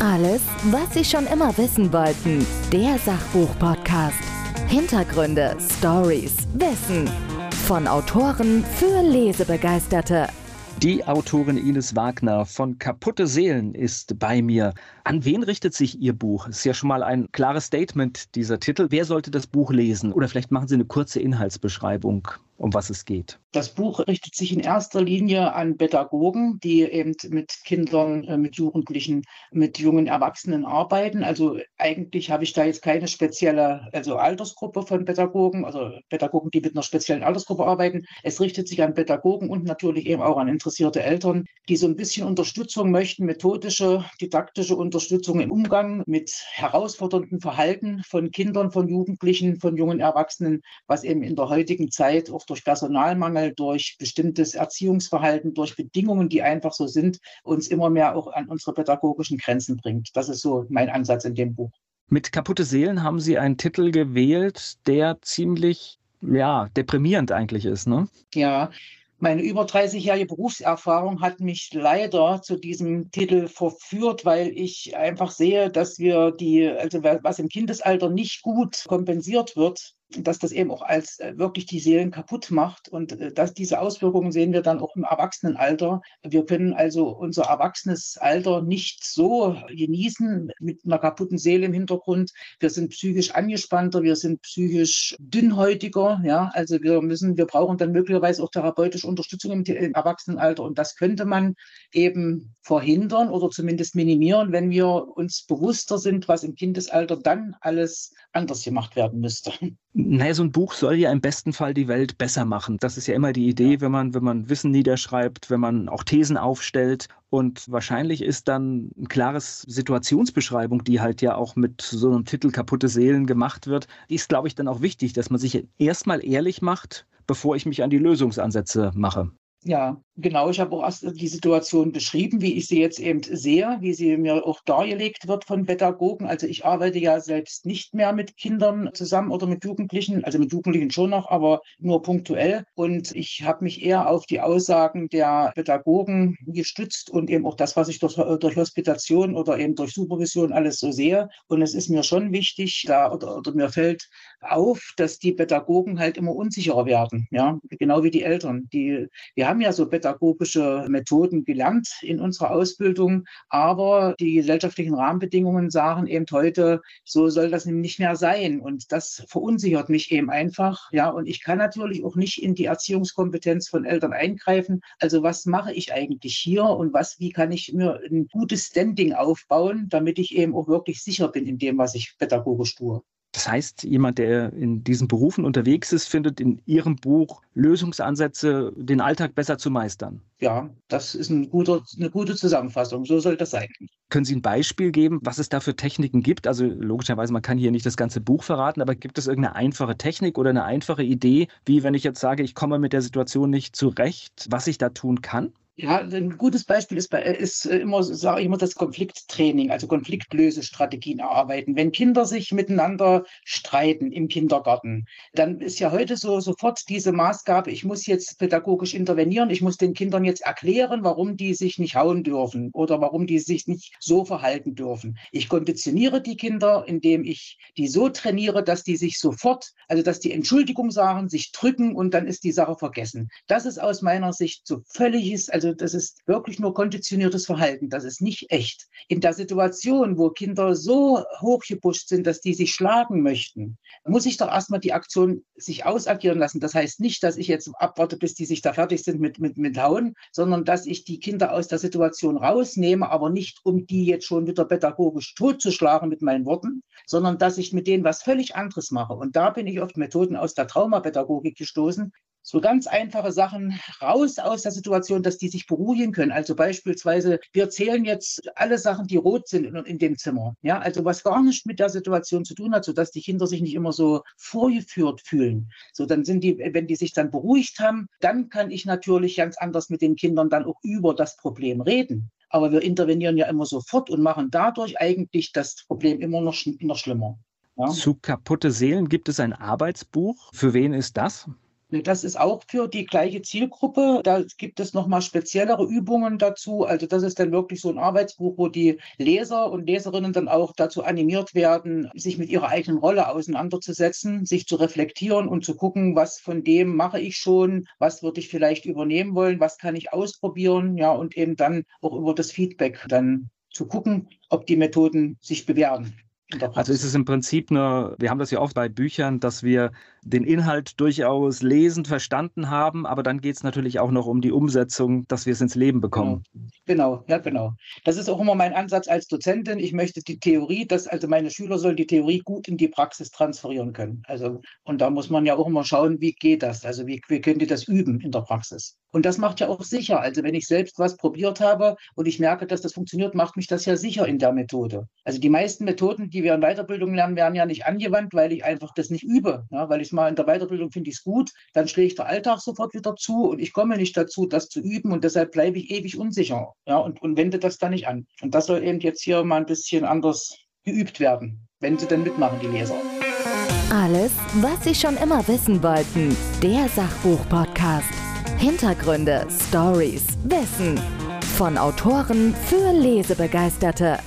Alles, was Sie schon immer wissen wollten. Der Sachbuch-Podcast. Hintergründe, Stories, Wissen. Von Autoren für Lesebegeisterte. Die Autorin Ines Wagner von Kaputte Seelen ist bei mir. An wen richtet sich Ihr Buch? Ist ja schon mal ein klares Statement, dieser Titel. Wer sollte das Buch lesen? Oder vielleicht machen Sie eine kurze Inhaltsbeschreibung um was es geht. Das Buch richtet sich in erster Linie an Pädagogen, die eben mit Kindern, äh, mit Jugendlichen, mit jungen Erwachsenen arbeiten. Also eigentlich habe ich da jetzt keine spezielle also Altersgruppe von Pädagogen, also Pädagogen, die mit einer speziellen Altersgruppe arbeiten. Es richtet sich an Pädagogen und natürlich eben auch an interessierte Eltern, die so ein bisschen Unterstützung möchten, methodische, didaktische Unterstützung im Umgang mit herausfordernden Verhalten von Kindern, von Jugendlichen, von jungen Erwachsenen, was eben in der heutigen Zeit auch durch Personalmangel, durch bestimmtes Erziehungsverhalten, durch Bedingungen, die einfach so sind, uns immer mehr auch an unsere pädagogischen Grenzen bringt. Das ist so mein Ansatz in dem Buch. Mit Kaputte Seelen haben Sie einen Titel gewählt, der ziemlich ja, deprimierend eigentlich ist, ne? Ja, meine über 30-jährige Berufserfahrung hat mich leider zu diesem Titel verführt, weil ich einfach sehe, dass wir die, also was im Kindesalter nicht gut kompensiert wird, dass das eben auch als äh, wirklich die Seelen kaputt macht. Und äh, dass diese Auswirkungen sehen wir dann auch im Erwachsenenalter. Wir können also unser erwachsenes Alter nicht so genießen mit einer kaputten Seele im Hintergrund. Wir sind psychisch angespannter, wir sind psychisch dünnhäutiger. Ja, also wir müssen, wir brauchen dann möglicherweise auch therapeutische Unterstützung im, im Erwachsenenalter. Und das könnte man eben verhindern oder zumindest minimieren, wenn wir uns bewusster sind, was im Kindesalter dann alles anders gemacht werden müsste. Naja, so ein Buch soll ja im besten Fall die Welt besser machen. Das ist ja immer die Idee, wenn man, wenn man Wissen niederschreibt, wenn man auch Thesen aufstellt. Und wahrscheinlich ist dann eine klares Situationsbeschreibung, die halt ja auch mit so einem Titel Kaputte Seelen gemacht wird. Die ist, glaube ich, dann auch wichtig, dass man sich erstmal ehrlich macht, bevor ich mich an die Lösungsansätze mache. Ja, genau. Ich habe auch erst die Situation beschrieben, wie ich sie jetzt eben sehe, wie sie mir auch dargelegt wird von Pädagogen. Also ich arbeite ja selbst nicht mehr mit Kindern zusammen oder mit Jugendlichen, also mit Jugendlichen schon noch, aber nur punktuell. Und ich habe mich eher auf die Aussagen der Pädagogen gestützt und eben auch das, was ich durch, durch Hospitation oder eben durch Supervision alles so sehe. Und es ist mir schon wichtig, da oder, oder mir fällt auf, dass die Pädagogen halt immer unsicherer werden. Ja, genau wie die Eltern. Die, wir haben ja so pädagogische Methoden gelernt in unserer Ausbildung, aber die gesellschaftlichen Rahmenbedingungen sagen eben heute, so soll das nicht mehr sein. Und das verunsichert mich eben einfach. Ja, und ich kann natürlich auch nicht in die Erziehungskompetenz von Eltern eingreifen. Also was mache ich eigentlich hier und was, wie kann ich mir ein gutes Standing aufbauen, damit ich eben auch wirklich sicher bin in dem, was ich pädagogisch tue. Das heißt, jemand, der in diesen Berufen unterwegs ist, findet in Ihrem Buch Lösungsansätze, den Alltag besser zu meistern. Ja, das ist ein guter, eine gute Zusammenfassung. So soll das sein. Können Sie ein Beispiel geben, was es da für Techniken gibt? Also logischerweise, man kann hier nicht das ganze Buch verraten, aber gibt es irgendeine einfache Technik oder eine einfache Idee, wie wenn ich jetzt sage, ich komme mit der Situation nicht zurecht, was ich da tun kann? Ja, ein gutes Beispiel ist, ist äh, immer, sage ich immer, das Konflikttraining, also Konfliktlösestrategien erarbeiten. Wenn Kinder sich miteinander streiten im Kindergarten, dann ist ja heute so sofort diese Maßgabe, ich muss jetzt pädagogisch intervenieren, ich muss den Kindern jetzt erklären, warum die sich nicht hauen dürfen oder warum die sich nicht so verhalten dürfen. Ich konditioniere die Kinder, indem ich die so trainiere, dass die sich sofort, also dass die Entschuldigung sagen, sich drücken und dann ist die Sache vergessen. Das ist aus meiner Sicht so völliges, also also das ist wirklich nur konditioniertes Verhalten. Das ist nicht echt. In der Situation, wo Kinder so hochgepusht sind, dass die sich schlagen möchten, muss ich doch erstmal die Aktion sich ausagieren lassen. Das heißt nicht, dass ich jetzt abwarte, bis die sich da fertig sind mit, mit, mit Hauen, sondern dass ich die Kinder aus der Situation rausnehme, aber nicht, um die jetzt schon wieder pädagogisch totzuschlagen mit meinen Worten, sondern dass ich mit denen was völlig anderes mache. Und da bin ich auf Methoden aus der Traumapädagogik gestoßen, so ganz einfache Sachen raus aus der Situation, dass die sich beruhigen können. Also beispielsweise, wir zählen jetzt alle Sachen, die rot sind in, in dem Zimmer. Ja, also was gar nicht mit der Situation zu tun hat, sodass die Kinder sich nicht immer so vorgeführt fühlen. So, dann sind die, wenn die sich dann beruhigt haben, dann kann ich natürlich ganz anders mit den Kindern dann auch über das Problem reden. Aber wir intervenieren ja immer sofort und machen dadurch eigentlich das Problem immer noch, noch schlimmer. Ja? Zu kaputte Seelen gibt es ein Arbeitsbuch. Für wen ist das? Das ist auch für die gleiche Zielgruppe. Da gibt es nochmal speziellere Übungen dazu. Also das ist dann wirklich so ein Arbeitsbuch, wo die Leser und Leserinnen dann auch dazu animiert werden, sich mit ihrer eigenen Rolle auseinanderzusetzen, sich zu reflektieren und zu gucken, was von dem mache ich schon, was würde ich vielleicht übernehmen wollen, was kann ich ausprobieren, ja, und eben dann auch über das Feedback dann zu gucken, ob die Methoden sich bewähren. Also ist es im Prinzip nur, wir haben das ja oft bei Büchern, dass wir den Inhalt durchaus lesend verstanden haben, aber dann geht es natürlich auch noch um die Umsetzung, dass wir es ins Leben bekommen. Genau. genau, ja, genau. Das ist auch immer mein Ansatz als Dozentin. Ich möchte die Theorie, dass also meine Schüler sollen die Theorie gut in die Praxis transferieren können. Also, und da muss man ja auch immer schauen, wie geht das? Also, wie, wie können die das üben in der Praxis? Und das macht ja auch sicher. Also, wenn ich selbst was probiert habe und ich merke, dass das funktioniert, macht mich das ja sicher in der Methode. Also, die meisten Methoden, die wir in Weiterbildung lernen, werden ja nicht angewandt, weil ich einfach das nicht übe, ja, weil ich mal in der Weiterbildung finde ich es gut, dann schlägt der Alltag sofort wieder zu und ich komme nicht dazu, das zu üben und deshalb bleibe ich ewig unsicher ja, und, und wende das dann nicht an. Und das soll eben jetzt hier mal ein bisschen anders geübt werden, wenn sie dann mitmachen, die Leser. Alles, was Sie schon immer wissen wollten. Der Sachbuch-Podcast. Hintergründe, Stories, Wissen. Von Autoren für Lesebegeisterte.